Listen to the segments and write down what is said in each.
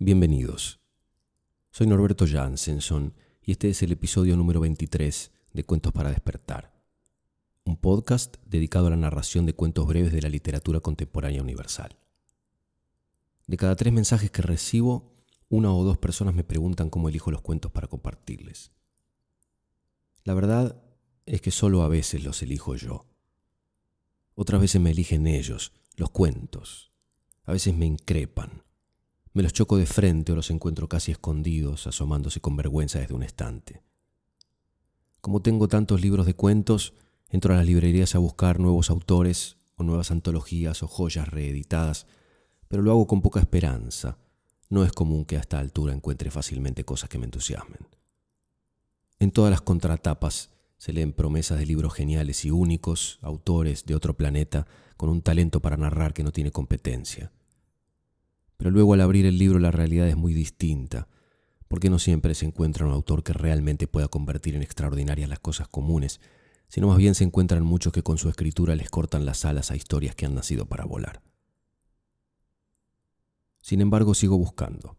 Bienvenidos. Soy Norberto Jansenson y este es el episodio número 23 de Cuentos para despertar, un podcast dedicado a la narración de cuentos breves de la literatura contemporánea universal. De cada tres mensajes que recibo, una o dos personas me preguntan cómo elijo los cuentos para compartirles. La verdad es que solo a veces los elijo yo. Otras veces me eligen ellos, los cuentos. A veces me increpan. Me los choco de frente o los encuentro casi escondidos, asomándose con vergüenza desde un estante. Como tengo tantos libros de cuentos, entro a las librerías a buscar nuevos autores o nuevas antologías o joyas reeditadas, pero lo hago con poca esperanza. No es común que a esta altura encuentre fácilmente cosas que me entusiasmen. En todas las contratapas se leen promesas de libros geniales y únicos, autores de otro planeta, con un talento para narrar que no tiene competencia. Pero luego al abrir el libro la realidad es muy distinta, porque no siempre se encuentra un autor que realmente pueda convertir en extraordinarias las cosas comunes, sino más bien se encuentran muchos que con su escritura les cortan las alas a historias que han nacido para volar. Sin embargo, sigo buscando.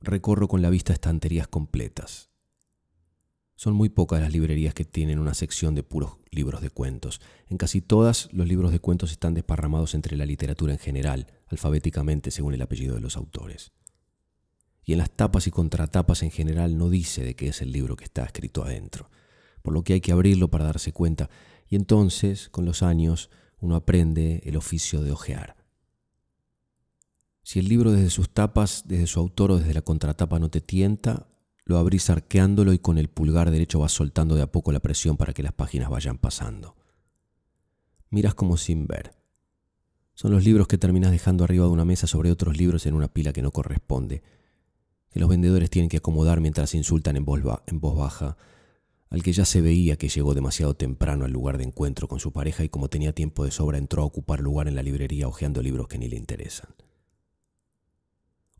Recorro con la vista estanterías completas, son muy pocas las librerías que tienen una sección de puros libros de cuentos. En casi todas los libros de cuentos están desparramados entre la literatura en general, alfabéticamente según el apellido de los autores. Y en las tapas y contratapas en general no dice de qué es el libro que está escrito adentro, por lo que hay que abrirlo para darse cuenta, y entonces, con los años, uno aprende el oficio de ojear. Si el libro desde sus tapas, desde su autor o desde la contratapa no te tienta, lo abrís arqueándolo y con el pulgar derecho vas soltando de a poco la presión para que las páginas vayan pasando. Miras como sin ver. Son los libros que terminas dejando arriba de una mesa sobre otros libros en una pila que no corresponde, que los vendedores tienen que acomodar mientras insultan en voz, en voz baja al que ya se veía que llegó demasiado temprano al lugar de encuentro con su pareja y como tenía tiempo de sobra entró a ocupar lugar en la librería hojeando libros que ni le interesan.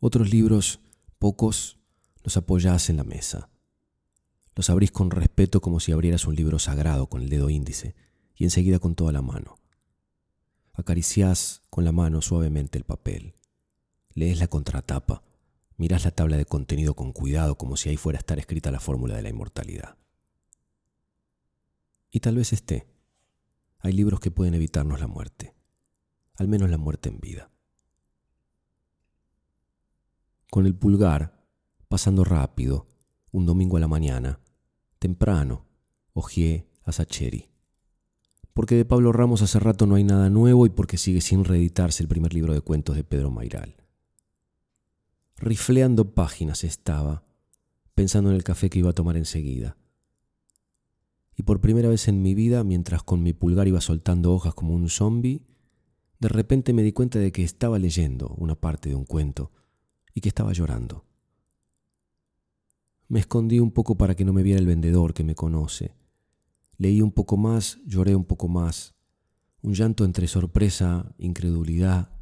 Otros libros, pocos, los apoyás en la mesa. Los abrís con respeto como si abrieras un libro sagrado con el dedo índice y enseguida con toda la mano. Acariciás con la mano suavemente el papel. Lees la contratapa. Mirás la tabla de contenido con cuidado como si ahí fuera a estar escrita la fórmula de la inmortalidad. Y tal vez esté. Hay libros que pueden evitarnos la muerte, al menos la muerte en vida. Con el pulgar pasando rápido, un domingo a la mañana, temprano, ojeé a Sacheri. Porque de Pablo Ramos hace rato no hay nada nuevo y porque sigue sin reeditarse el primer libro de cuentos de Pedro Mairal. Rifleando páginas estaba, pensando en el café que iba a tomar enseguida. Y por primera vez en mi vida, mientras con mi pulgar iba soltando hojas como un zombi, de repente me di cuenta de que estaba leyendo una parte de un cuento y que estaba llorando. Me escondí un poco para que no me viera el vendedor que me conoce. Leí un poco más, lloré un poco más. Un llanto entre sorpresa, incredulidad.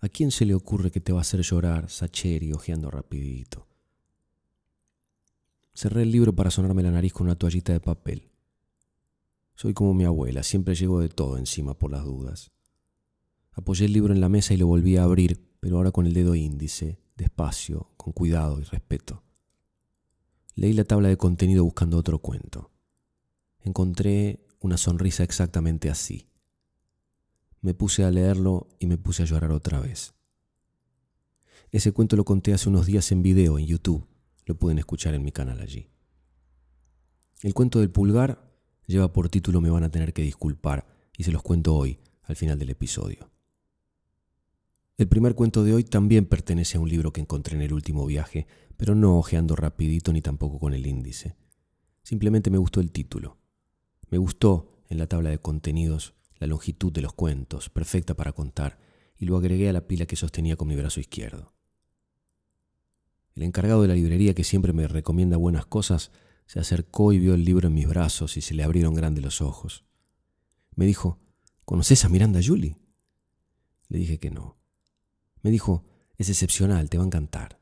¿A quién se le ocurre que te va a hacer llorar, Sacheri, ojeando rapidito? Cerré el libro para sonarme la nariz con una toallita de papel. Soy como mi abuela, siempre llego de todo encima por las dudas. Apoyé el libro en la mesa y lo volví a abrir, pero ahora con el dedo índice, despacio, con cuidado y respeto. Leí la tabla de contenido buscando otro cuento. Encontré una sonrisa exactamente así. Me puse a leerlo y me puse a llorar otra vez. Ese cuento lo conté hace unos días en video en YouTube. Lo pueden escuchar en mi canal allí. El cuento del pulgar lleva por título Me van a tener que disculpar y se los cuento hoy, al final del episodio. El primer cuento de hoy también pertenece a un libro que encontré en el último viaje, pero no ojeando rapidito ni tampoco con el índice. Simplemente me gustó el título. Me gustó en la tabla de contenidos la longitud de los cuentos, perfecta para contar, y lo agregué a la pila que sostenía con mi brazo izquierdo. El encargado de la librería que siempre me recomienda buenas cosas se acercó y vio el libro en mis brazos y se le abrieron grandes los ojos. Me dijo, ¿Conoces a Miranda Julie? Le dije que no. Me dijo, es excepcional, te va a encantar.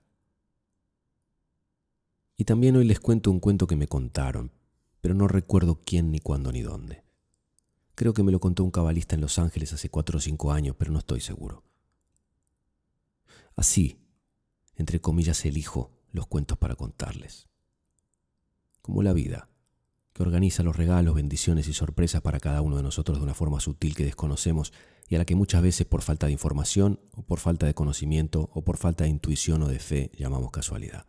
Y también hoy les cuento un cuento que me contaron, pero no recuerdo quién, ni cuándo, ni dónde. Creo que me lo contó un cabalista en Los Ángeles hace cuatro o cinco años, pero no estoy seguro. Así, entre comillas, elijo los cuentos para contarles. Como la vida, que organiza los regalos, bendiciones y sorpresas para cada uno de nosotros de una forma sutil que desconocemos y a la que muchas veces por falta de información o por falta de conocimiento o por falta de intuición o de fe llamamos casualidad.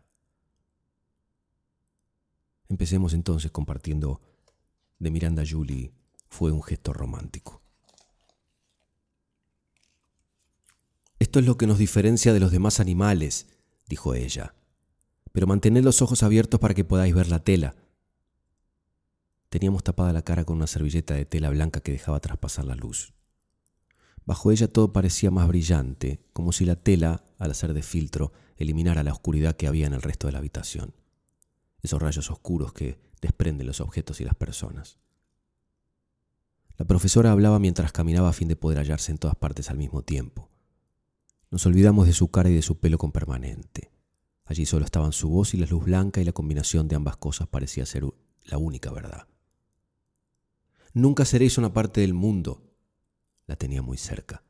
Empecemos entonces compartiendo de Miranda Julie fue un gesto romántico. Esto es lo que nos diferencia de los demás animales, dijo ella. Pero mantened los ojos abiertos para que podáis ver la tela. Teníamos tapada la cara con una servilleta de tela blanca que dejaba traspasar la luz. Bajo ella todo parecía más brillante, como si la tela, al hacer de filtro, eliminara la oscuridad que había en el resto de la habitación. Esos rayos oscuros que desprenden los objetos y las personas. La profesora hablaba mientras caminaba a fin de poder hallarse en todas partes al mismo tiempo. Nos olvidamos de su cara y de su pelo con permanente. Allí solo estaban su voz y la luz blanca y la combinación de ambas cosas parecía ser la única verdad. Nunca seréis una parte del mundo. La tenía muy cerca.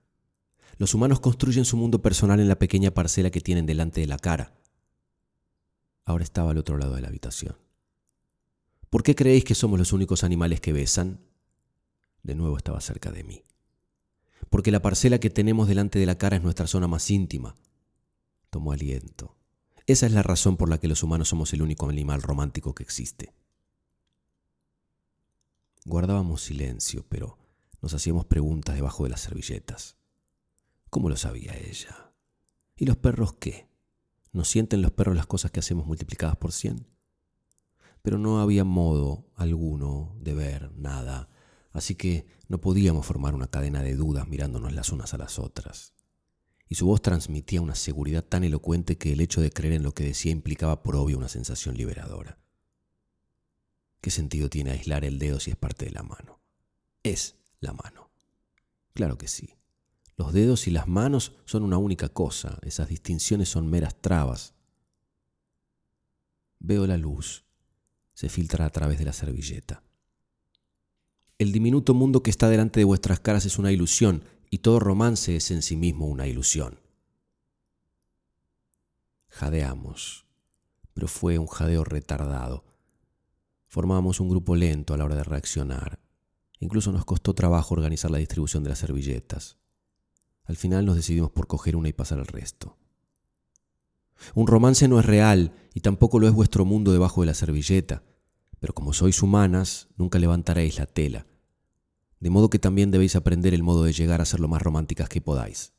Los humanos construyen su mundo personal en la pequeña parcela que tienen delante de la cara. Ahora estaba al otro lado de la habitación. ¿Por qué creéis que somos los únicos animales que besan? De nuevo estaba cerca de mí porque la parcela que tenemos delante de la cara es nuestra zona más íntima. Tomó aliento. Esa es la razón por la que los humanos somos el único animal romántico que existe. Guardábamos silencio, pero nos hacíamos preguntas debajo de las servilletas. ¿Cómo lo sabía ella? ¿Y los perros qué? ¿No sienten los perros las cosas que hacemos multiplicadas por cien? Pero no había modo alguno de ver nada así que no podíamos formar una cadena de dudas mirándonos las unas a las otras. Y su voz transmitía una seguridad tan elocuente que el hecho de creer en lo que decía implicaba por obvio una sensación liberadora. ¿Qué sentido tiene aislar el dedo si es parte de la mano? Es la mano. Claro que sí. Los dedos y las manos son una única cosa, esas distinciones son meras trabas. Veo la luz, se filtra a través de la servilleta. El diminuto mundo que está delante de vuestras caras es una ilusión y todo romance es en sí mismo una ilusión. Jadeamos, pero fue un jadeo retardado. Formábamos un grupo lento a la hora de reaccionar. Incluso nos costó trabajo organizar la distribución de las servilletas. Al final nos decidimos por coger una y pasar al resto. Un romance no es real y tampoco lo es vuestro mundo debajo de la servilleta pero como sois humanas, nunca levantaréis la tela. De modo que también debéis aprender el modo de llegar a ser lo más románticas que podáis.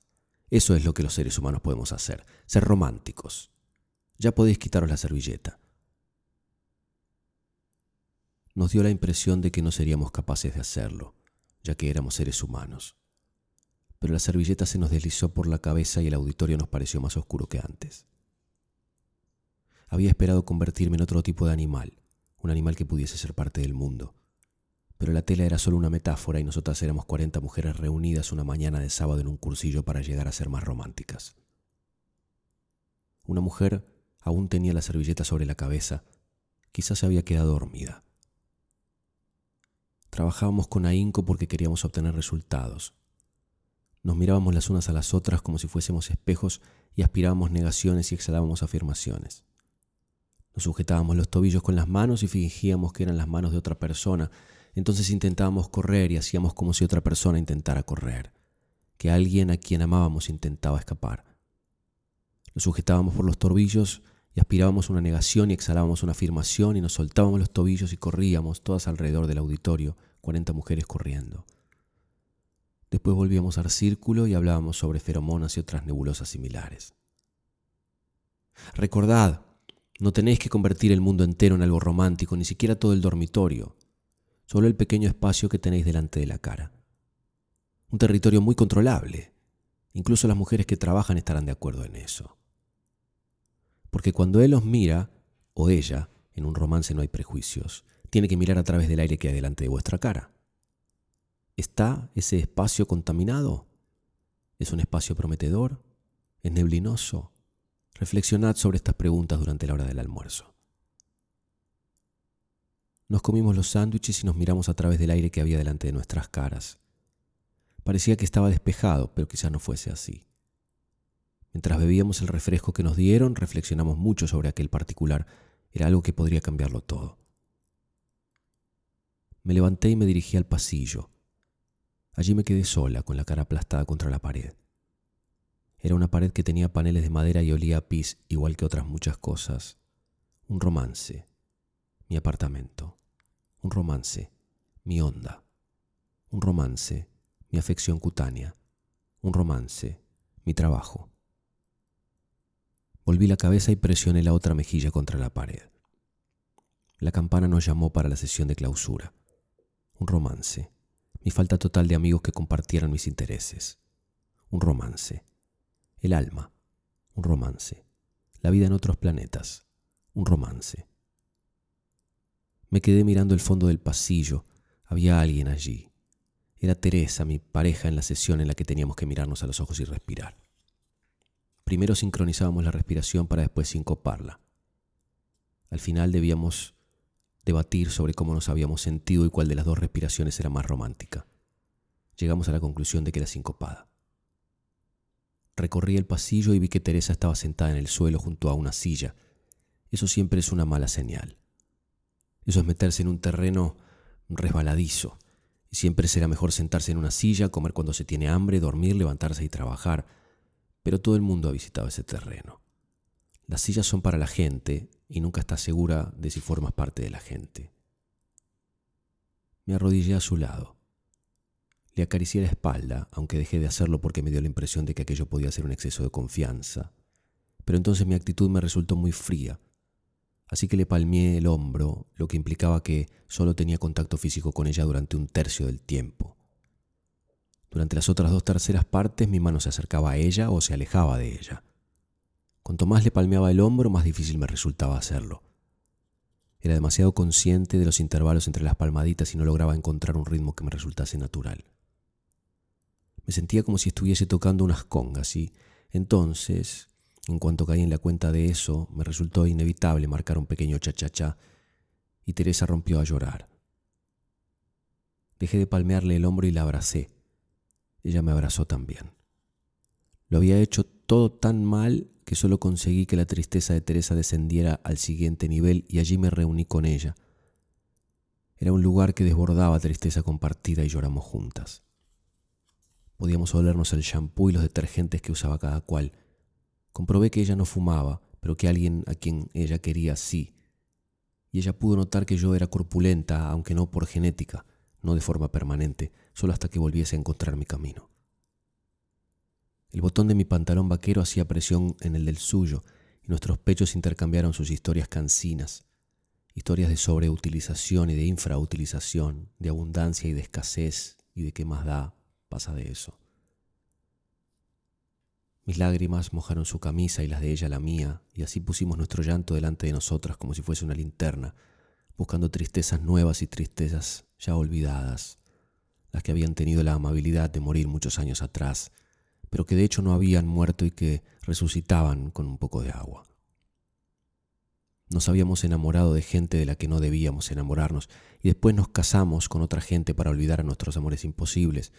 Eso es lo que los seres humanos podemos hacer, ser románticos. Ya podéis quitaros la servilleta. Nos dio la impresión de que no seríamos capaces de hacerlo, ya que éramos seres humanos. Pero la servilleta se nos deslizó por la cabeza y el auditorio nos pareció más oscuro que antes. Había esperado convertirme en otro tipo de animal, un animal que pudiese ser parte del mundo. Pero la tela era solo una metáfora y nosotras éramos 40 mujeres reunidas una mañana de sábado en un cursillo para llegar a ser más románticas. Una mujer aún tenía la servilleta sobre la cabeza, quizás se había quedado dormida. Trabajábamos con ahínco porque queríamos obtener resultados. Nos mirábamos las unas a las otras como si fuésemos espejos y aspirábamos negaciones y exhalábamos afirmaciones. Nos sujetábamos los tobillos con las manos y fingíamos que eran las manos de otra persona. Entonces intentábamos correr y hacíamos como si otra persona intentara correr, que alguien a quien amábamos intentaba escapar. Nos sujetábamos por los tobillos y aspirábamos una negación y exhalábamos una afirmación y nos soltábamos los tobillos y corríamos todas alrededor del auditorio, cuarenta mujeres corriendo. Después volvíamos al círculo y hablábamos sobre feromonas y otras nebulosas similares. Recordad, no tenéis que convertir el mundo entero en algo romántico, ni siquiera todo el dormitorio, solo el pequeño espacio que tenéis delante de la cara. Un territorio muy controlable. Incluso las mujeres que trabajan estarán de acuerdo en eso. Porque cuando él os mira, o ella, en un romance no hay prejuicios, tiene que mirar a través del aire que hay delante de vuestra cara. ¿Está ese espacio contaminado? ¿Es un espacio prometedor? ¿Es neblinoso? Reflexionad sobre estas preguntas durante la hora del almuerzo. Nos comimos los sándwiches y nos miramos a través del aire que había delante de nuestras caras. Parecía que estaba despejado, pero quizás no fuese así. Mientras bebíamos el refresco que nos dieron, reflexionamos mucho sobre aquel particular. Era algo que podría cambiarlo todo. Me levanté y me dirigí al pasillo. Allí me quedé sola, con la cara aplastada contra la pared. Era una pared que tenía paneles de madera y olía a pis, igual que otras muchas cosas. Un romance. Mi apartamento. Un romance. Mi onda. Un romance. Mi afección cutánea. Un romance. Mi trabajo. Volví la cabeza y presioné la otra mejilla contra la pared. La campana nos llamó para la sesión de clausura. Un romance. Mi falta total de amigos que compartieran mis intereses. Un romance. El alma. Un romance. La vida en otros planetas. Un romance. Me quedé mirando el fondo del pasillo. Había alguien allí. Era Teresa, mi pareja, en la sesión en la que teníamos que mirarnos a los ojos y respirar. Primero sincronizábamos la respiración para después sincoparla. Al final debíamos debatir sobre cómo nos habíamos sentido y cuál de las dos respiraciones era más romántica. Llegamos a la conclusión de que era sincopada. Recorrí el pasillo y vi que Teresa estaba sentada en el suelo junto a una silla. Eso siempre es una mala señal. Eso es meterse en un terreno resbaladizo. Y siempre será mejor sentarse en una silla, comer cuando se tiene hambre, dormir, levantarse y trabajar pero todo el mundo ha visitado ese terreno. Las sillas son para la gente y nunca estás segura de si formas parte de la gente. Me arrodillé a su lado. Le acaricié la espalda, aunque dejé de hacerlo porque me dio la impresión de que aquello podía ser un exceso de confianza. Pero entonces mi actitud me resultó muy fría, así que le palmeé el hombro, lo que implicaba que solo tenía contacto físico con ella durante un tercio del tiempo. Durante las otras dos terceras partes mi mano se acercaba a ella o se alejaba de ella. Cuanto más le palmeaba el hombro, más difícil me resultaba hacerlo. Era demasiado consciente de los intervalos entre las palmaditas y no lograba encontrar un ritmo que me resultase natural. Me sentía como si estuviese tocando unas congas y entonces, en cuanto caí en la cuenta de eso, me resultó inevitable marcar un pequeño cha-cha-cha y Teresa rompió a llorar. Dejé de palmearle el hombro y la abracé. Ella me abrazó también. Lo había hecho todo tan mal que solo conseguí que la tristeza de Teresa descendiera al siguiente nivel y allí me reuní con ella. Era un lugar que desbordaba tristeza compartida y lloramos juntas. Podíamos olernos el champú y los detergentes que usaba cada cual. Comprobé que ella no fumaba, pero que alguien a quien ella quería sí. Y ella pudo notar que yo era corpulenta, aunque no por genética no de forma permanente, solo hasta que volviese a encontrar mi camino. El botón de mi pantalón vaquero hacía presión en el del suyo, y nuestros pechos intercambiaron sus historias cansinas, historias de sobreutilización y de infrautilización, de abundancia y de escasez, y de qué más da pasa de eso. Mis lágrimas mojaron su camisa y las de ella la mía, y así pusimos nuestro llanto delante de nosotras como si fuese una linterna, buscando tristezas nuevas y tristezas ya olvidadas, las que habían tenido la amabilidad de morir muchos años atrás, pero que de hecho no habían muerto y que resucitaban con un poco de agua. Nos habíamos enamorado de gente de la que no debíamos enamorarnos y después nos casamos con otra gente para olvidar a nuestros amores imposibles.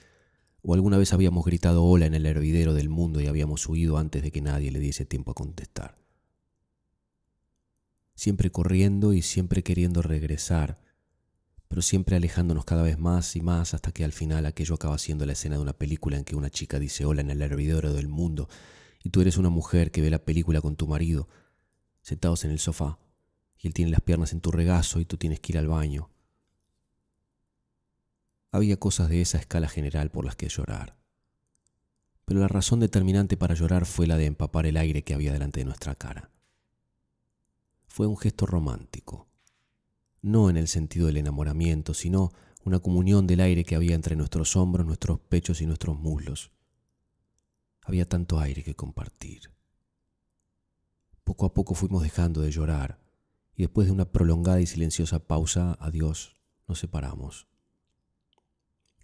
O alguna vez habíamos gritado hola en el hervidero del mundo y habíamos huido antes de que nadie le diese tiempo a contestar siempre corriendo y siempre queriendo regresar, pero siempre alejándonos cada vez más y más hasta que al final aquello acaba siendo la escena de una película en que una chica dice hola en el hervidero del mundo y tú eres una mujer que ve la película con tu marido, sentados en el sofá, y él tiene las piernas en tu regazo y tú tienes que ir al baño. Había cosas de esa escala general por las que llorar. Pero la razón determinante para llorar fue la de empapar el aire que había delante de nuestra cara fue un gesto romántico, no en el sentido del enamoramiento, sino una comunión del aire que había entre nuestros hombros, nuestros pechos y nuestros muslos. Había tanto aire que compartir. Poco a poco fuimos dejando de llorar y después de una prolongada y silenciosa pausa, adiós, nos separamos.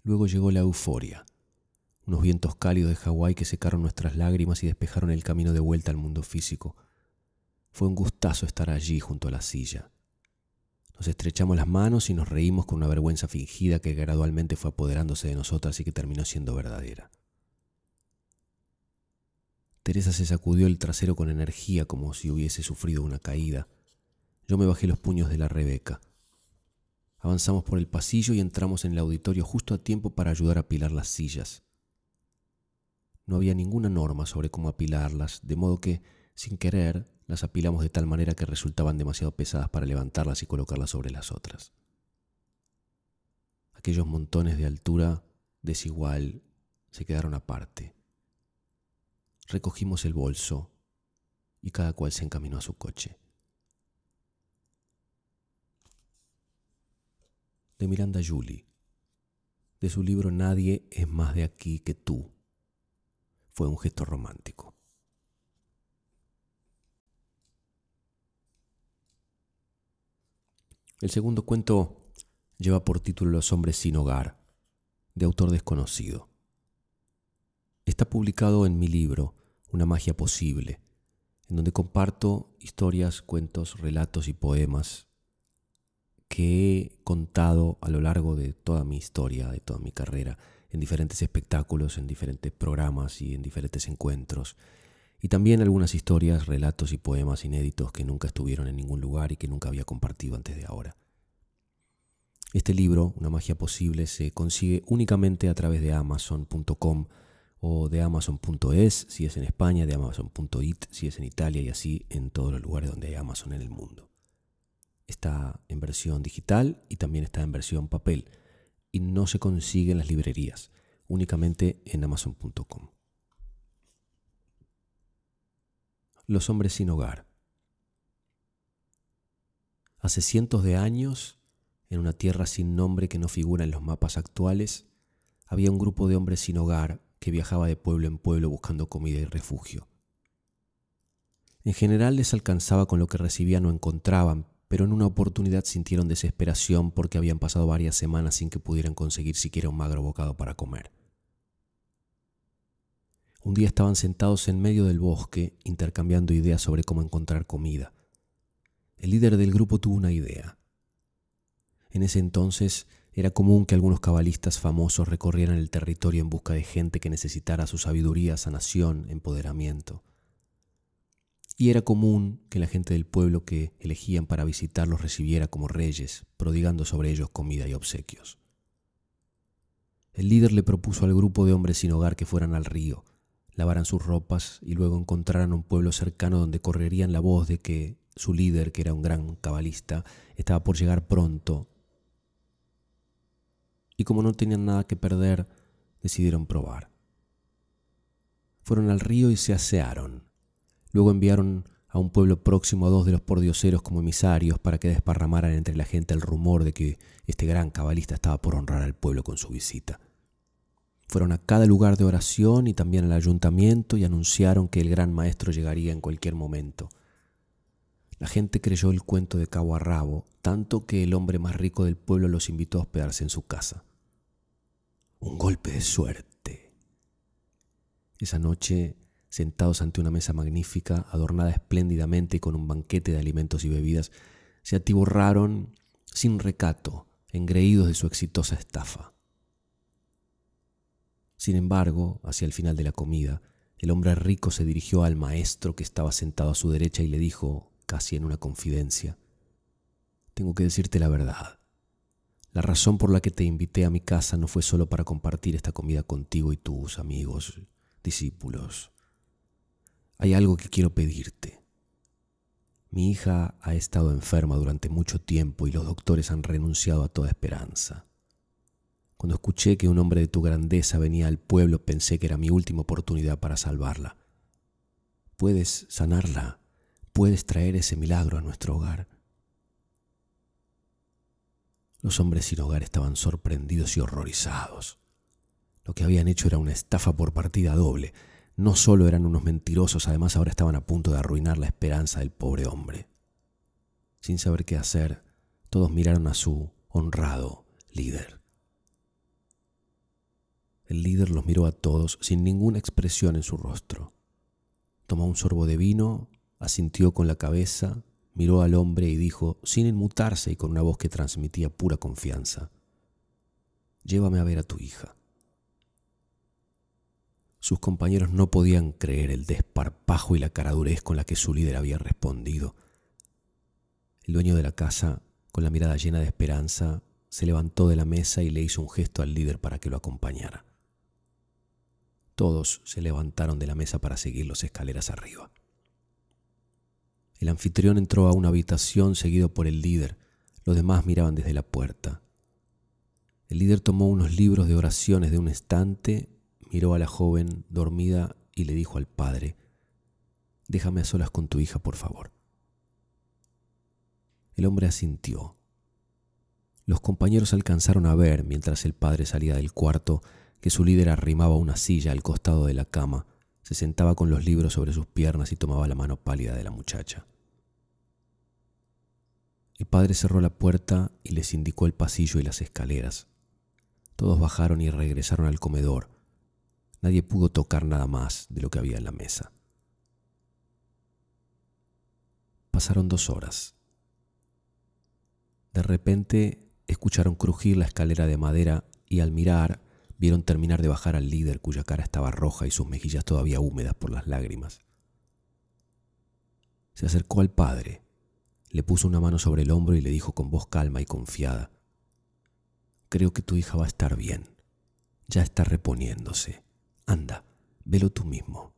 Luego llegó la euforia, unos vientos cálidos de Hawái que secaron nuestras lágrimas y despejaron el camino de vuelta al mundo físico. Fue un gustazo estar allí junto a la silla. Nos estrechamos las manos y nos reímos con una vergüenza fingida que gradualmente fue apoderándose de nosotras y que terminó siendo verdadera. Teresa se sacudió el trasero con energía como si hubiese sufrido una caída. Yo me bajé los puños de la Rebeca. Avanzamos por el pasillo y entramos en el auditorio justo a tiempo para ayudar a apilar las sillas. No había ninguna norma sobre cómo apilarlas, de modo que, sin querer, las apilamos de tal manera que resultaban demasiado pesadas para levantarlas y colocarlas sobre las otras. Aquellos montones de altura desigual se quedaron aparte. Recogimos el bolso y cada cual se encaminó a su coche. De Miranda Julie, de su libro Nadie es más de aquí que tú, fue un gesto romántico. El segundo cuento lleva por título Los hombres sin hogar, de autor desconocido. Está publicado en mi libro, Una magia posible, en donde comparto historias, cuentos, relatos y poemas que he contado a lo largo de toda mi historia, de toda mi carrera, en diferentes espectáculos, en diferentes programas y en diferentes encuentros. Y también algunas historias, relatos y poemas inéditos que nunca estuvieron en ningún lugar y que nunca había compartido antes de ahora. Este libro, Una magia posible, se consigue únicamente a través de amazon.com o de amazon.es si es en España, de amazon.it si es en Italia y así en todos los lugares donde hay Amazon en el mundo. Está en versión digital y también está en versión papel y no se consigue en las librerías, únicamente en amazon.com. Los hombres sin hogar. Hace cientos de años, en una tierra sin nombre que no figura en los mapas actuales, había un grupo de hombres sin hogar que viajaba de pueblo en pueblo buscando comida y refugio. En general les alcanzaba con lo que recibían o encontraban, pero en una oportunidad sintieron desesperación porque habían pasado varias semanas sin que pudieran conseguir siquiera un magro bocado para comer. Un día estaban sentados en medio del bosque intercambiando ideas sobre cómo encontrar comida. El líder del grupo tuvo una idea. En ese entonces era común que algunos cabalistas famosos recorrieran el territorio en busca de gente que necesitara su sabiduría, sanación, empoderamiento. Y era común que la gente del pueblo que elegían para visitarlos recibiera como reyes, prodigando sobre ellos comida y obsequios. El líder le propuso al grupo de hombres sin hogar que fueran al río, lavaran sus ropas y luego encontraran un pueblo cercano donde correrían la voz de que su líder, que era un gran cabalista, estaba por llegar pronto y como no tenían nada que perder, decidieron probar. Fueron al río y se asearon. Luego enviaron a un pueblo próximo a dos de los pordioseros como emisarios para que desparramaran entre la gente el rumor de que este gran cabalista estaba por honrar al pueblo con su visita. Fueron a cada lugar de oración y también al ayuntamiento y anunciaron que el gran maestro llegaría en cualquier momento. La gente creyó el cuento de cabo a rabo, tanto que el hombre más rico del pueblo los invitó a hospedarse en su casa. Un golpe de suerte. Esa noche, sentados ante una mesa magnífica, adornada espléndidamente y con un banquete de alimentos y bebidas, se atiborraron sin recato, engreídos de su exitosa estafa. Sin embargo, hacia el final de la comida, el hombre rico se dirigió al maestro que estaba sentado a su derecha y le dijo, casi en una confidencia. Tengo que decirte la verdad. La razón por la que te invité a mi casa no fue solo para compartir esta comida contigo y tus amigos, discípulos. Hay algo que quiero pedirte. Mi hija ha estado enferma durante mucho tiempo y los doctores han renunciado a toda esperanza. Cuando escuché que un hombre de tu grandeza venía al pueblo pensé que era mi última oportunidad para salvarla. ¿Puedes sanarla? puedes traer ese milagro a nuestro hogar. Los hombres sin hogar estaban sorprendidos y horrorizados. Lo que habían hecho era una estafa por partida doble. No solo eran unos mentirosos, además ahora estaban a punto de arruinar la esperanza del pobre hombre. Sin saber qué hacer, todos miraron a su honrado líder. El líder los miró a todos sin ninguna expresión en su rostro. Tomó un sorbo de vino asintió con la cabeza, miró al hombre y dijo, sin inmutarse y con una voz que transmitía pura confianza, Llévame a ver a tu hija. Sus compañeros no podían creer el desparpajo y la caradurez con la que su líder había respondido. El dueño de la casa, con la mirada llena de esperanza, se levantó de la mesa y le hizo un gesto al líder para que lo acompañara. Todos se levantaron de la mesa para seguir las escaleras arriba. El anfitrión entró a una habitación seguido por el líder. Los demás miraban desde la puerta. El líder tomó unos libros de oraciones de un estante, miró a la joven dormida y le dijo al padre, Déjame a solas con tu hija, por favor. El hombre asintió. Los compañeros alcanzaron a ver, mientras el padre salía del cuarto, que su líder arrimaba una silla al costado de la cama, se sentaba con los libros sobre sus piernas y tomaba la mano pálida de la muchacha. El padre cerró la puerta y les indicó el pasillo y las escaleras. Todos bajaron y regresaron al comedor. Nadie pudo tocar nada más de lo que había en la mesa. Pasaron dos horas. De repente escucharon crujir la escalera de madera y al mirar Vieron terminar de bajar al líder cuya cara estaba roja y sus mejillas todavía húmedas por las lágrimas. Se acercó al padre, le puso una mano sobre el hombro y le dijo con voz calma y confiada, Creo que tu hija va a estar bien. Ya está reponiéndose. Anda, velo tú mismo.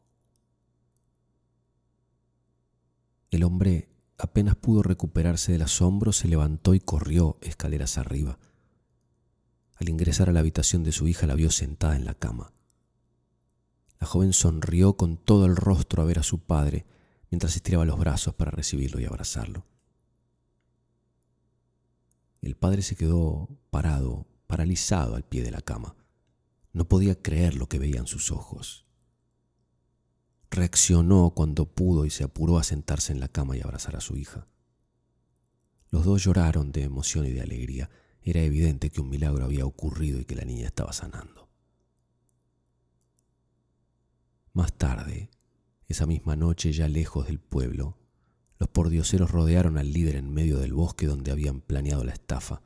El hombre apenas pudo recuperarse del asombro, se levantó y corrió escaleras arriba. Al ingresar a la habitación de su hija la vio sentada en la cama. La joven sonrió con todo el rostro a ver a su padre mientras estiraba los brazos para recibirlo y abrazarlo. El padre se quedó parado, paralizado al pie de la cama. No podía creer lo que veían sus ojos. Reaccionó cuando pudo y se apuró a sentarse en la cama y abrazar a su hija. Los dos lloraron de emoción y de alegría. Era evidente que un milagro había ocurrido y que la niña estaba sanando. Más tarde, esa misma noche ya lejos del pueblo, los pordioseros rodearon al líder en medio del bosque donde habían planeado la estafa.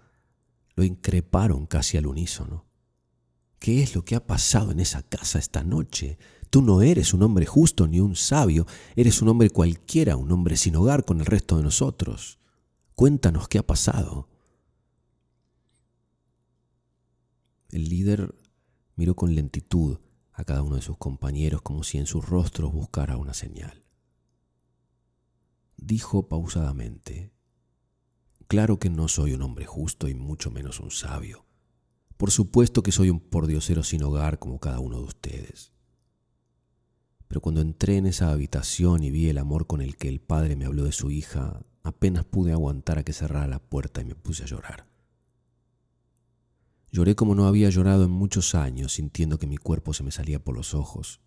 Lo increparon casi al unísono. ¿Qué es lo que ha pasado en esa casa esta noche? Tú no eres un hombre justo ni un sabio, eres un hombre cualquiera, un hombre sin hogar con el resto de nosotros. Cuéntanos qué ha pasado. El líder miró con lentitud a cada uno de sus compañeros como si en sus rostros buscara una señal. Dijo pausadamente, Claro que no soy un hombre justo y mucho menos un sabio. Por supuesto que soy un pordiosero sin hogar como cada uno de ustedes. Pero cuando entré en esa habitación y vi el amor con el que el padre me habló de su hija, apenas pude aguantar a que cerrara la puerta y me puse a llorar. Lloré como no había llorado en muchos años, sintiendo que mi cuerpo se me salía por los ojos.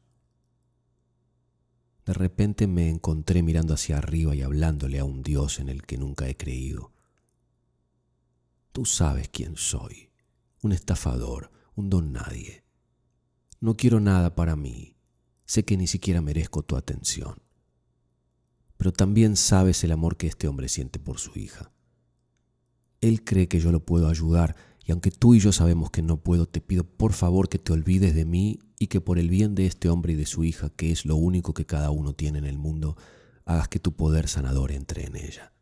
De repente me encontré mirando hacia arriba y hablándole a un Dios en el que nunca he creído. Tú sabes quién soy, un estafador, un don nadie. No quiero nada para mí, sé que ni siquiera merezco tu atención. Pero también sabes el amor que este hombre siente por su hija. Él cree que yo lo puedo ayudar aunque tú y yo sabemos que no puedo, te pido por favor que te olvides de mí y que por el bien de este hombre y de su hija, que es lo único que cada uno tiene en el mundo, hagas que tu poder sanador entre en ella.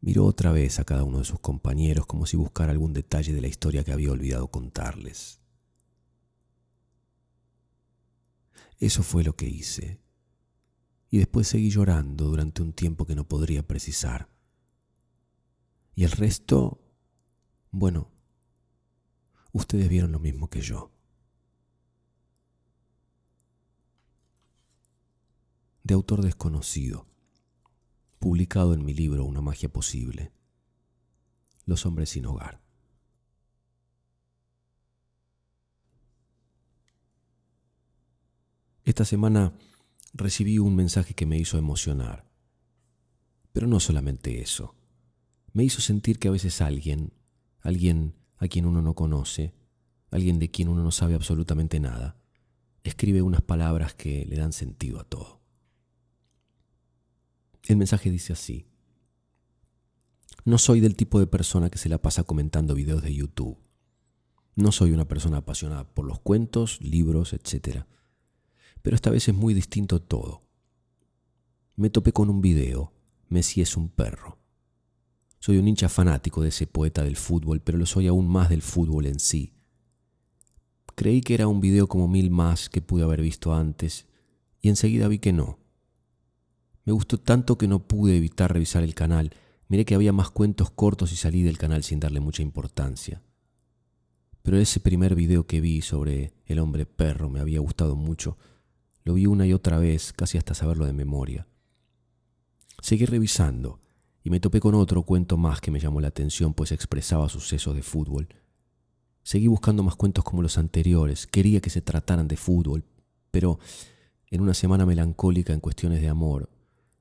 Miró otra vez a cada uno de sus compañeros como si buscara algún detalle de la historia que había olvidado contarles. Eso fue lo que hice. Y después seguí llorando durante un tiempo que no podría precisar. Y el resto, bueno, ustedes vieron lo mismo que yo. De autor desconocido, publicado en mi libro Una magia posible, Los hombres sin hogar. Esta semana recibí un mensaje que me hizo emocionar, pero no solamente eso me hizo sentir que a veces alguien, alguien a quien uno no conoce, alguien de quien uno no sabe absolutamente nada, escribe unas palabras que le dan sentido a todo. El mensaje dice así. No soy del tipo de persona que se la pasa comentando videos de YouTube. No soy una persona apasionada por los cuentos, libros, etc. Pero esta vez es muy distinto todo. Me topé con un video, Messi es un perro. Soy un hincha fanático de ese poeta del fútbol, pero lo soy aún más del fútbol en sí. Creí que era un video como mil más que pude haber visto antes, y enseguida vi que no. Me gustó tanto que no pude evitar revisar el canal. Miré que había más cuentos cortos y salí del canal sin darle mucha importancia. Pero ese primer video que vi sobre el hombre perro me había gustado mucho. Lo vi una y otra vez, casi hasta saberlo de memoria. Seguí revisando y me topé con otro cuento más que me llamó la atención, pues expresaba sucesos de fútbol. Seguí buscando más cuentos como los anteriores, quería que se trataran de fútbol, pero en una semana melancólica en cuestiones de amor,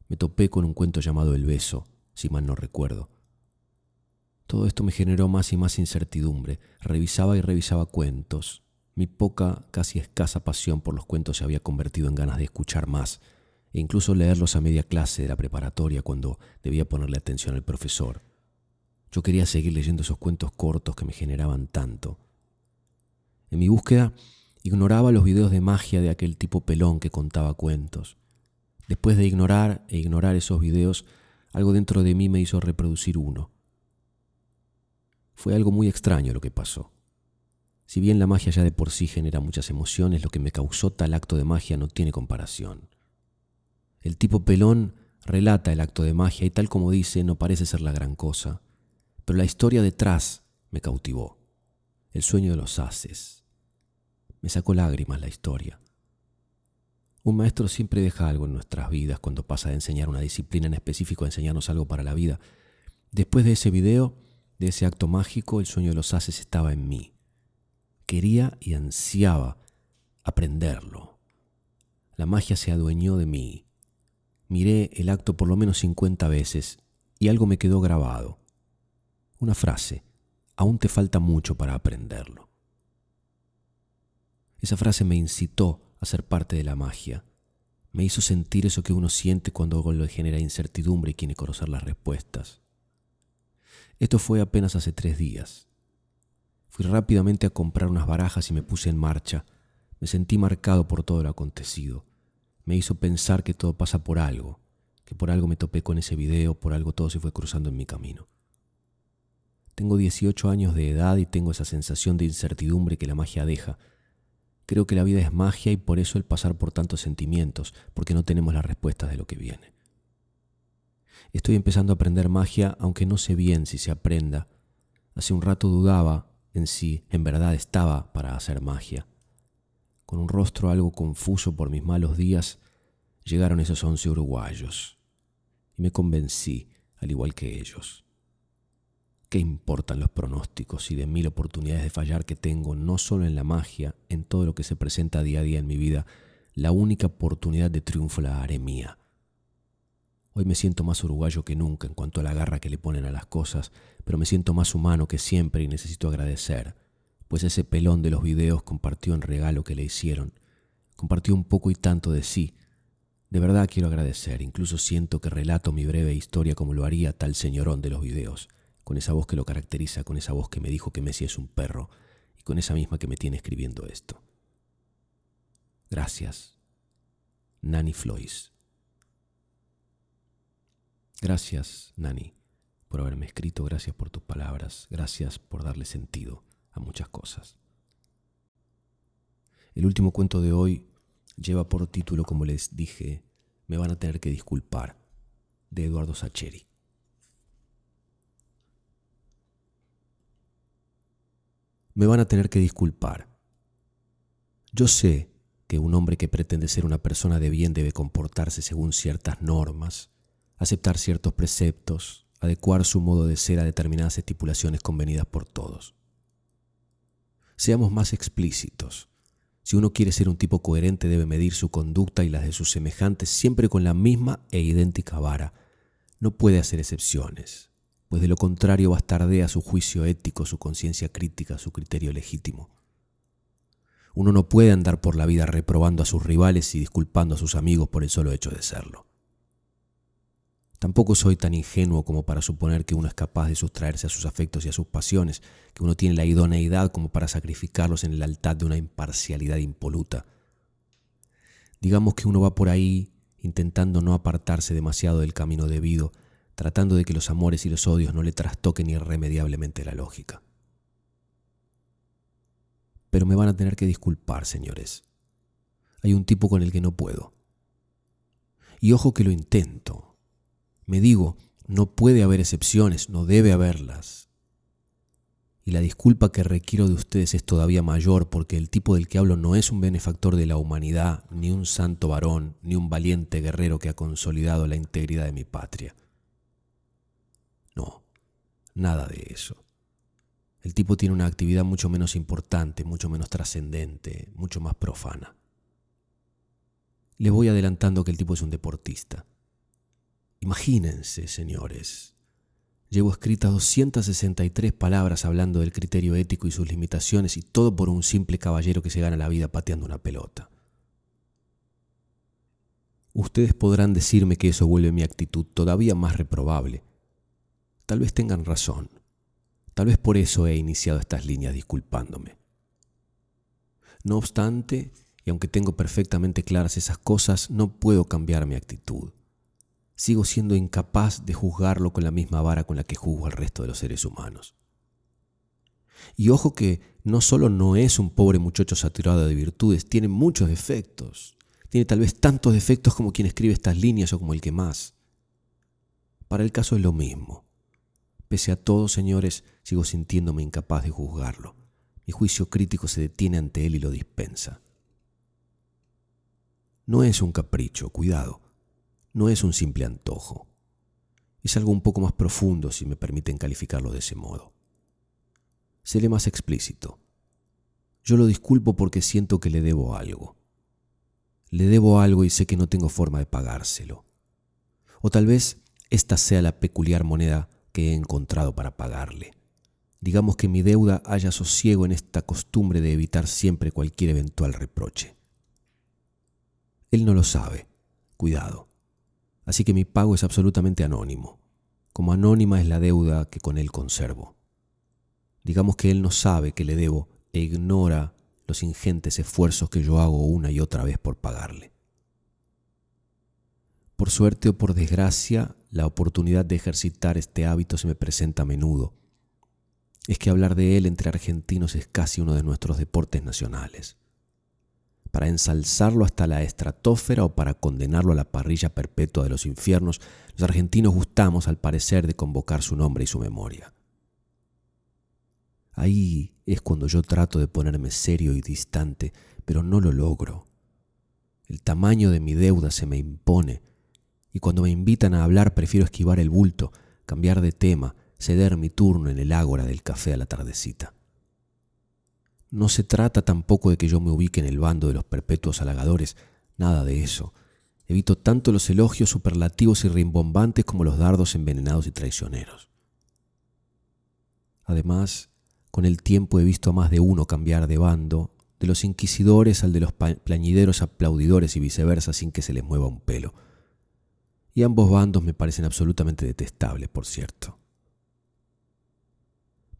me topé con un cuento llamado El beso, si mal no recuerdo. Todo esto me generó más y más incertidumbre. Revisaba y revisaba cuentos. Mi poca, casi escasa pasión por los cuentos se había convertido en ganas de escuchar más, e incluso leerlos a media clase de la preparatoria cuando debía ponerle atención al profesor. Yo quería seguir leyendo esos cuentos cortos que me generaban tanto. En mi búsqueda, ignoraba los videos de magia de aquel tipo pelón que contaba cuentos. Después de ignorar e ignorar esos videos, algo dentro de mí me hizo reproducir uno. Fue algo muy extraño lo que pasó. Si bien la magia ya de por sí genera muchas emociones, lo que me causó tal acto de magia no tiene comparación. El tipo pelón relata el acto de magia y tal como dice no parece ser la gran cosa, pero la historia detrás me cautivó. El sueño de los haces. Me sacó lágrimas la historia. Un maestro siempre deja algo en nuestras vidas cuando pasa de enseñar una disciplina en específico a enseñarnos algo para la vida. Después de ese video, de ese acto mágico, el sueño de los haces estaba en mí. Quería y ansiaba aprenderlo. La magia se adueñó de mí. Miré el acto por lo menos 50 veces y algo me quedó grabado. Una frase, aún te falta mucho para aprenderlo. Esa frase me incitó a ser parte de la magia. Me hizo sentir eso que uno siente cuando algo le genera incertidumbre y quiere conocer las respuestas. Esto fue apenas hace tres días. Fui rápidamente a comprar unas barajas y me puse en marcha. Me sentí marcado por todo lo acontecido. Me hizo pensar que todo pasa por algo, que por algo me topé con ese video, por algo todo se fue cruzando en mi camino. Tengo 18 años de edad y tengo esa sensación de incertidumbre que la magia deja, Creo que la vida es magia y por eso el pasar por tantos sentimientos, porque no tenemos las respuestas de lo que viene. Estoy empezando a aprender magia, aunque no sé bien si se aprenda. Hace un rato dudaba en si en verdad estaba para hacer magia. Con un rostro algo confuso por mis malos días, llegaron esos once uruguayos. Y me convencí, al igual que ellos. ¿Qué importan los pronósticos y de mil oportunidades de fallar que tengo, no solo en la magia, en todo lo que se presenta día a día en mi vida? La única oportunidad de triunfo la haré mía. Hoy me siento más uruguayo que nunca en cuanto a la garra que le ponen a las cosas, pero me siento más humano que siempre y necesito agradecer, pues ese pelón de los videos compartió en regalo que le hicieron, compartió un poco y tanto de sí. De verdad quiero agradecer, incluso siento que relato mi breve historia como lo haría tal señorón de los videos con esa voz que lo caracteriza, con esa voz que me dijo que Messi es un perro y con esa misma que me tiene escribiendo esto. Gracias, Nani Flois. Gracias, Nani, por haberme escrito, gracias por tus palabras, gracias por darle sentido a muchas cosas. El último cuento de hoy lleva por título, como les dije, Me van a tener que disculpar, de Eduardo Sacheri. me van a tener que disculpar. Yo sé que un hombre que pretende ser una persona de bien debe comportarse según ciertas normas, aceptar ciertos preceptos, adecuar su modo de ser a determinadas estipulaciones convenidas por todos. Seamos más explícitos. Si uno quiere ser un tipo coherente debe medir su conducta y las de sus semejantes siempre con la misma e idéntica vara. No puede hacer excepciones pues de lo contrario bastardea su juicio ético, su conciencia crítica, su criterio legítimo. Uno no puede andar por la vida reprobando a sus rivales y disculpando a sus amigos por el solo hecho de serlo. Tampoco soy tan ingenuo como para suponer que uno es capaz de sustraerse a sus afectos y a sus pasiones, que uno tiene la idoneidad como para sacrificarlos en el altar de una imparcialidad impoluta. Digamos que uno va por ahí intentando no apartarse demasiado del camino debido, tratando de que los amores y los odios no le trastoquen irremediablemente la lógica. Pero me van a tener que disculpar, señores. Hay un tipo con el que no puedo. Y ojo que lo intento. Me digo, no puede haber excepciones, no debe haberlas. Y la disculpa que requiero de ustedes es todavía mayor porque el tipo del que hablo no es un benefactor de la humanidad, ni un santo varón, ni un valiente guerrero que ha consolidado la integridad de mi patria. No, nada de eso. El tipo tiene una actividad mucho menos importante, mucho menos trascendente, mucho más profana. Le voy adelantando que el tipo es un deportista. Imagínense, señores. Llevo escritas 263 palabras hablando del criterio ético y sus limitaciones y todo por un simple caballero que se gana la vida pateando una pelota. Ustedes podrán decirme que eso vuelve mi actitud todavía más reprobable, Tal vez tengan razón. Tal vez por eso he iniciado estas líneas disculpándome. No obstante, y aunque tengo perfectamente claras esas cosas, no puedo cambiar mi actitud. Sigo siendo incapaz de juzgarlo con la misma vara con la que juzgo al resto de los seres humanos. Y ojo que no solo no es un pobre muchacho saturado de virtudes, tiene muchos defectos. Tiene tal vez tantos defectos como quien escribe estas líneas o como el que más. Para el caso es lo mismo. Pese a todo, señores, sigo sintiéndome incapaz de juzgarlo. Mi juicio crítico se detiene ante él y lo dispensa. No es un capricho, cuidado. No es un simple antojo. Es algo un poco más profundo, si me permiten calificarlo de ese modo. Seré más explícito. Yo lo disculpo porque siento que le debo algo. Le debo algo y sé que no tengo forma de pagárselo. O tal vez esta sea la peculiar moneda que he encontrado para pagarle. Digamos que mi deuda haya sosiego en esta costumbre de evitar siempre cualquier eventual reproche. Él no lo sabe, cuidado. Así que mi pago es absolutamente anónimo, como anónima es la deuda que con él conservo. Digamos que él no sabe que le debo e ignora los ingentes esfuerzos que yo hago una y otra vez por pagarle. Por suerte o por desgracia, la oportunidad de ejercitar este hábito se me presenta a menudo. Es que hablar de él entre argentinos es casi uno de nuestros deportes nacionales. Para ensalzarlo hasta la estratosfera o para condenarlo a la parrilla perpetua de los infiernos, los argentinos gustamos, al parecer, de convocar su nombre y su memoria. Ahí es cuando yo trato de ponerme serio y distante, pero no lo logro. El tamaño de mi deuda se me impone y cuando me invitan a hablar prefiero esquivar el bulto, cambiar de tema, ceder mi turno en el ágora del café a la tardecita. No se trata tampoco de que yo me ubique en el bando de los perpetuos halagadores, nada de eso. Evito tanto los elogios superlativos y rimbombantes como los dardos envenenados y traicioneros. Además, con el tiempo he visto a más de uno cambiar de bando, de los inquisidores al de los plañideros aplaudidores y viceversa sin que se les mueva un pelo y ambos bandos me parecen absolutamente detestables, por cierto.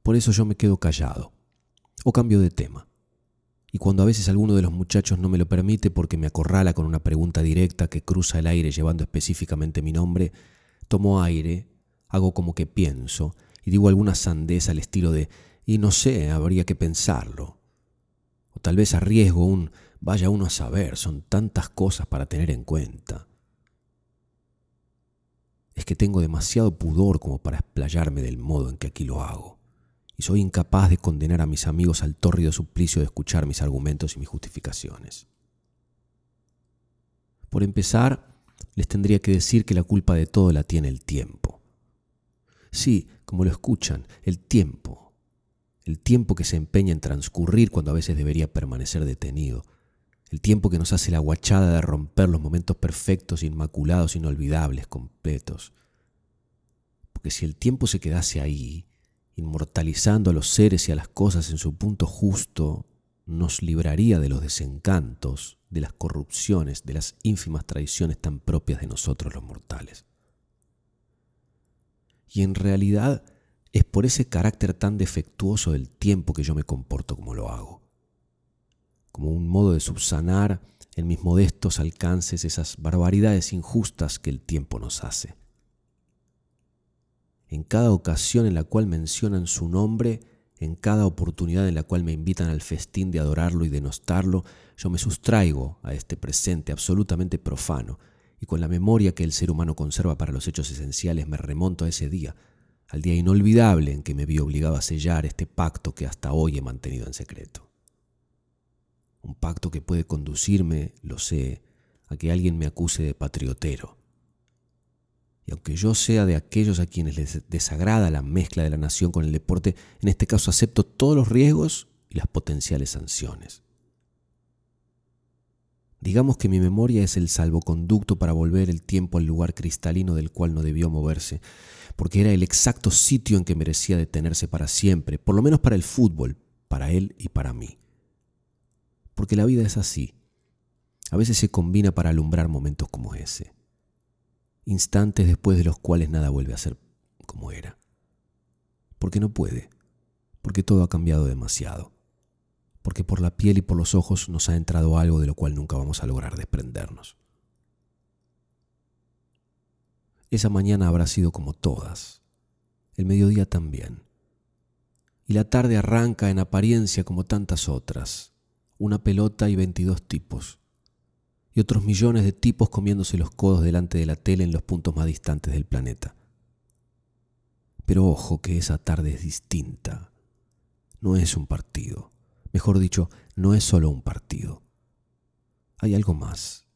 Por eso yo me quedo callado, o cambio de tema. Y cuando a veces alguno de los muchachos no me lo permite porque me acorrala con una pregunta directa que cruza el aire llevando específicamente mi nombre, tomo aire, hago como que pienso y digo alguna sandez al estilo de, y no sé, habría que pensarlo. O tal vez arriesgo un, vaya uno a saber, son tantas cosas para tener en cuenta es que tengo demasiado pudor como para explayarme del modo en que aquí lo hago, y soy incapaz de condenar a mis amigos al tórrido suplicio de escuchar mis argumentos y mis justificaciones. Por empezar, les tendría que decir que la culpa de todo la tiene el tiempo. Sí, como lo escuchan, el tiempo. El tiempo que se empeña en transcurrir cuando a veces debería permanecer detenido el tiempo que nos hace la guachada de romper los momentos perfectos, inmaculados, inolvidables, completos. Porque si el tiempo se quedase ahí, inmortalizando a los seres y a las cosas en su punto justo, nos libraría de los desencantos, de las corrupciones, de las ínfimas traiciones tan propias de nosotros los mortales. Y en realidad es por ese carácter tan defectuoso del tiempo que yo me comporto como lo hago. Como un modo de subsanar en mis modestos alcances esas barbaridades injustas que el tiempo nos hace. En cada ocasión en la cual mencionan su nombre, en cada oportunidad en la cual me invitan al festín de adorarlo y denostarlo, yo me sustraigo a este presente absolutamente profano, y con la memoria que el ser humano conserva para los hechos esenciales me remonto a ese día, al día inolvidable en que me vi obligado a sellar este pacto que hasta hoy he mantenido en secreto. Un pacto que puede conducirme, lo sé, a que alguien me acuse de patriotero. Y aunque yo sea de aquellos a quienes les desagrada la mezcla de la nación con el deporte, en este caso acepto todos los riesgos y las potenciales sanciones. Digamos que mi memoria es el salvoconducto para volver el tiempo al lugar cristalino del cual no debió moverse, porque era el exacto sitio en que merecía detenerse para siempre, por lo menos para el fútbol, para él y para mí. Porque la vida es así. A veces se combina para alumbrar momentos como ese. Instantes después de los cuales nada vuelve a ser como era. Porque no puede. Porque todo ha cambiado demasiado porque por la piel y por los ojos nos ha entrado algo de lo cual nunca vamos a lograr desprendernos. Esa mañana habrá sido como todas, el mediodía también, y la tarde arranca en apariencia como tantas otras, una pelota y veintidós tipos, y otros millones de tipos comiéndose los codos delante de la tele en los puntos más distantes del planeta. Pero ojo que esa tarde es distinta, no es un partido Mejor dicho, no es solo un partido. Hay algo más.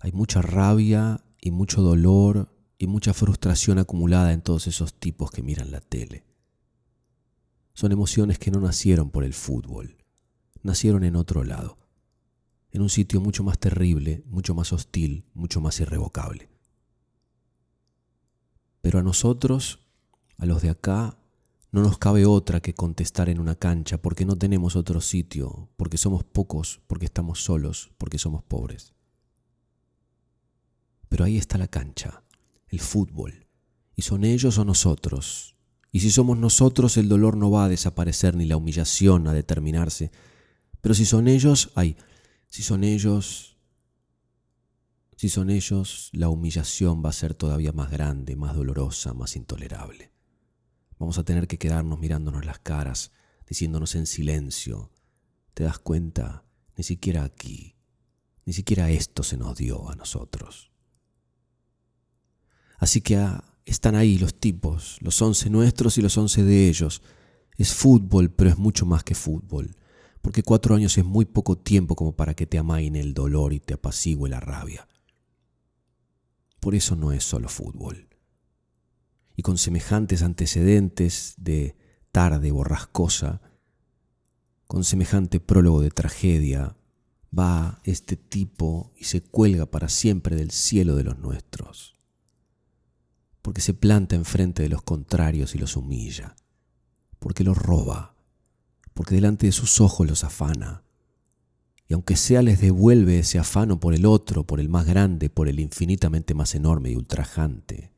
Hay mucha rabia y mucho dolor y mucha frustración acumulada en todos esos tipos que miran la tele. Son emociones que no nacieron por el fútbol, nacieron en otro lado, en un sitio mucho más terrible, mucho más hostil, mucho más irrevocable. Pero a nosotros, a los de acá, no nos cabe otra que contestar en una cancha porque no tenemos otro sitio, porque somos pocos, porque estamos solos, porque somos pobres. Pero ahí está la cancha, el fútbol, y son ellos o nosotros. Y si somos nosotros el dolor no va a desaparecer ni la humillación a determinarse. Pero si son ellos, ay, si son ellos, si son ellos, la humillación va a ser todavía más grande, más dolorosa, más intolerable. Vamos a tener que quedarnos mirándonos las caras, diciéndonos en silencio, ¿te das cuenta? Ni siquiera aquí, ni siquiera esto se nos dio a nosotros. Así que ah, están ahí los tipos, los once nuestros y los once de ellos. Es fútbol, pero es mucho más que fútbol, porque cuatro años es muy poco tiempo como para que te amaine el dolor y te apacigüe la rabia. Por eso no es solo fútbol. Y con semejantes antecedentes de tarde borrascosa, con semejante prólogo de tragedia, va este tipo y se cuelga para siempre del cielo de los nuestros, porque se planta enfrente de los contrarios y los humilla, porque los roba, porque delante de sus ojos los afana, y aunque sea les devuelve ese afano por el otro, por el más grande, por el infinitamente más enorme y ultrajante,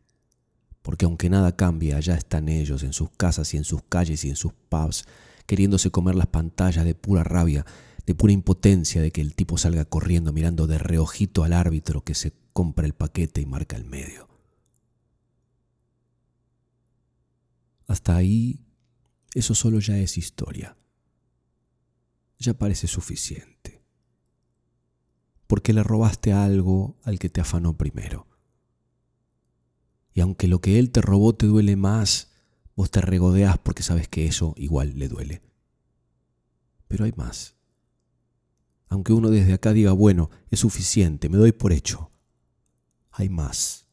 porque aunque nada cambie, allá están ellos, en sus casas y en sus calles y en sus pubs, queriéndose comer las pantallas de pura rabia, de pura impotencia de que el tipo salga corriendo mirando de reojito al árbitro que se compra el paquete y marca el medio. Hasta ahí, eso solo ya es historia. Ya parece suficiente. Porque le robaste algo al que te afanó primero. Y aunque lo que él te robó te duele más, vos te regodeas porque sabes que eso igual le duele. Pero hay más. Aunque uno desde acá diga, bueno, es suficiente, me doy por hecho. Hay más.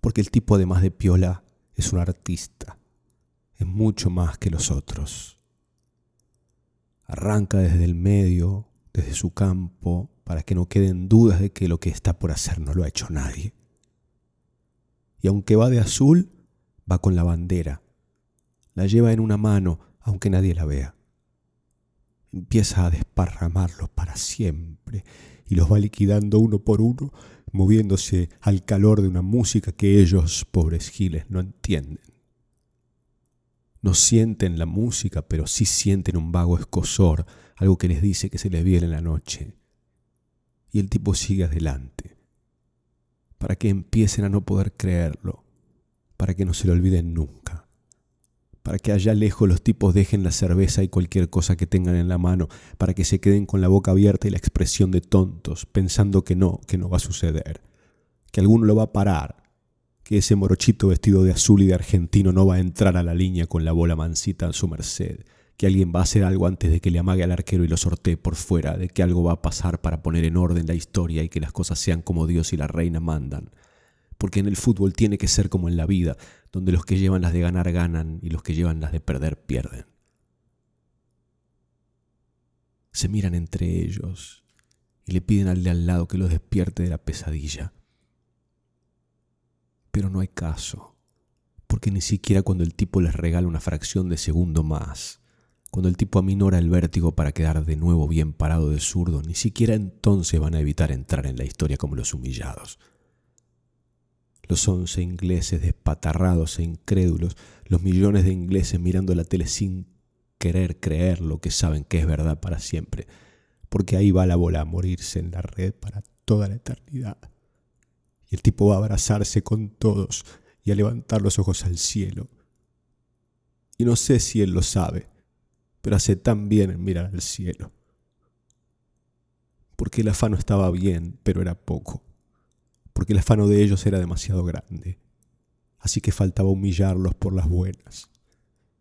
Porque el tipo además de piola es un artista. Es mucho más que los otros. Arranca desde el medio, desde su campo, para que no queden dudas de que lo que está por hacer no lo ha hecho nadie y aunque va de azul, va con la bandera. La lleva en una mano, aunque nadie la vea. Empieza a desparramarlos para siempre y los va liquidando uno por uno moviéndose al calor de una música que ellos, pobres giles, no entienden. No sienten la música, pero sí sienten un vago escosor, algo que les dice que se les viene en la noche. Y el tipo sigue adelante, para que empiecen a no poder creerlo, para que no se lo olviden nunca para que allá lejos los tipos dejen la cerveza y cualquier cosa que tengan en la mano, para que se queden con la boca abierta y la expresión de tontos, pensando que no, que no va a suceder, que alguno lo va a parar, que ese morochito vestido de azul y de argentino no va a entrar a la línea con la bola mansita a su merced, que alguien va a hacer algo antes de que le amague al arquero y lo sortee por fuera, de que algo va a pasar para poner en orden la historia y que las cosas sean como Dios y la reina mandan porque en el fútbol tiene que ser como en la vida, donde los que llevan las de ganar ganan y los que llevan las de perder pierden. Se miran entre ellos y le piden al de al lado que los despierte de la pesadilla. Pero no hay caso, porque ni siquiera cuando el tipo les regala una fracción de segundo más, cuando el tipo aminora el vértigo para quedar de nuevo bien parado de zurdo, ni siquiera entonces van a evitar entrar en la historia como los humillados los once ingleses despatarrados e incrédulos, los millones de ingleses mirando la tele sin querer creer lo que saben que es verdad para siempre, porque ahí va la bola a morirse en la red para toda la eternidad. Y el tipo va a abrazarse con todos y a levantar los ojos al cielo. Y no sé si él lo sabe, pero hace tan bien en mirar al cielo. Porque el afano estaba bien, pero era poco porque el afano de ellos era demasiado grande. Así que faltaba humillarlos por las buenas,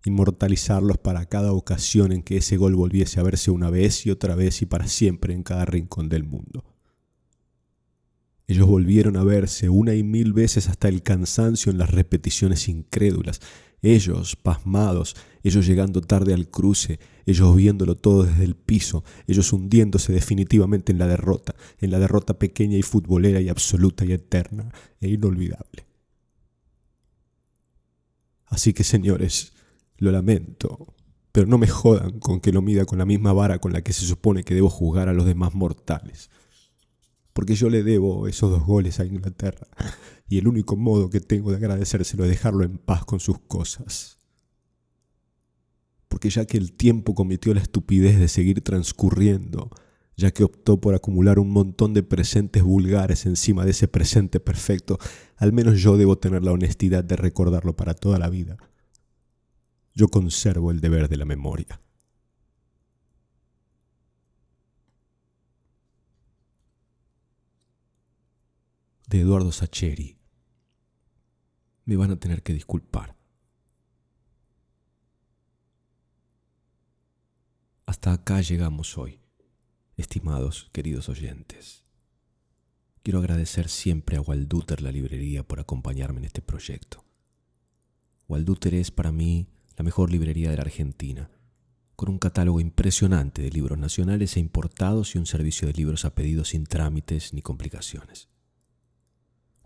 inmortalizarlos para cada ocasión en que ese gol volviese a verse una vez y otra vez y para siempre en cada rincón del mundo. Ellos volvieron a verse una y mil veces hasta el cansancio en las repeticiones incrédulas, ellos, pasmados, ellos llegando tarde al cruce, ellos viéndolo todo desde el piso, ellos hundiéndose definitivamente en la derrota, en la derrota pequeña y futbolera y absoluta y eterna e inolvidable. Así que señores, lo lamento, pero no me jodan con que lo mida con la misma vara con la que se supone que debo juzgar a los demás mortales porque yo le debo esos dos goles a Inglaterra, y el único modo que tengo de agradecérselo es dejarlo en paz con sus cosas. Porque ya que el tiempo cometió la estupidez de seguir transcurriendo, ya que optó por acumular un montón de presentes vulgares encima de ese presente perfecto, al menos yo debo tener la honestidad de recordarlo para toda la vida. Yo conservo el deber de la memoria. De Eduardo Sacheri. Me van a tener que disculpar. Hasta acá llegamos hoy, estimados queridos oyentes. Quiero agradecer siempre a Walduter la librería por acompañarme en este proyecto. Walduter es para mí la mejor librería de la Argentina, con un catálogo impresionante de libros nacionales e importados y un servicio de libros a pedido sin trámites ni complicaciones.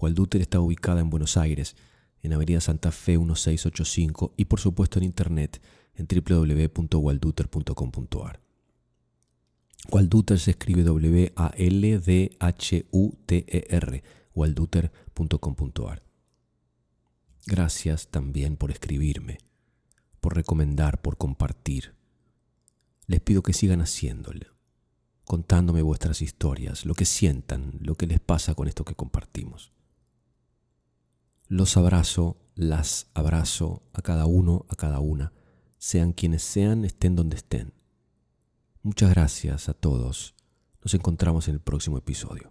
Walduter está ubicada en Buenos Aires, en Avenida Santa Fe 1685 y por supuesto en internet en www.walduter.com.ar. Walduter se escribe W-A-L-D-H-U-T-E-R, walduter.com.ar. Gracias también por escribirme, por recomendar, por compartir. Les pido que sigan haciéndolo, contándome vuestras historias, lo que sientan, lo que les pasa con esto que compartimos. Los abrazo, las abrazo a cada uno, a cada una, sean quienes sean, estén donde estén. Muchas gracias a todos. Nos encontramos en el próximo episodio.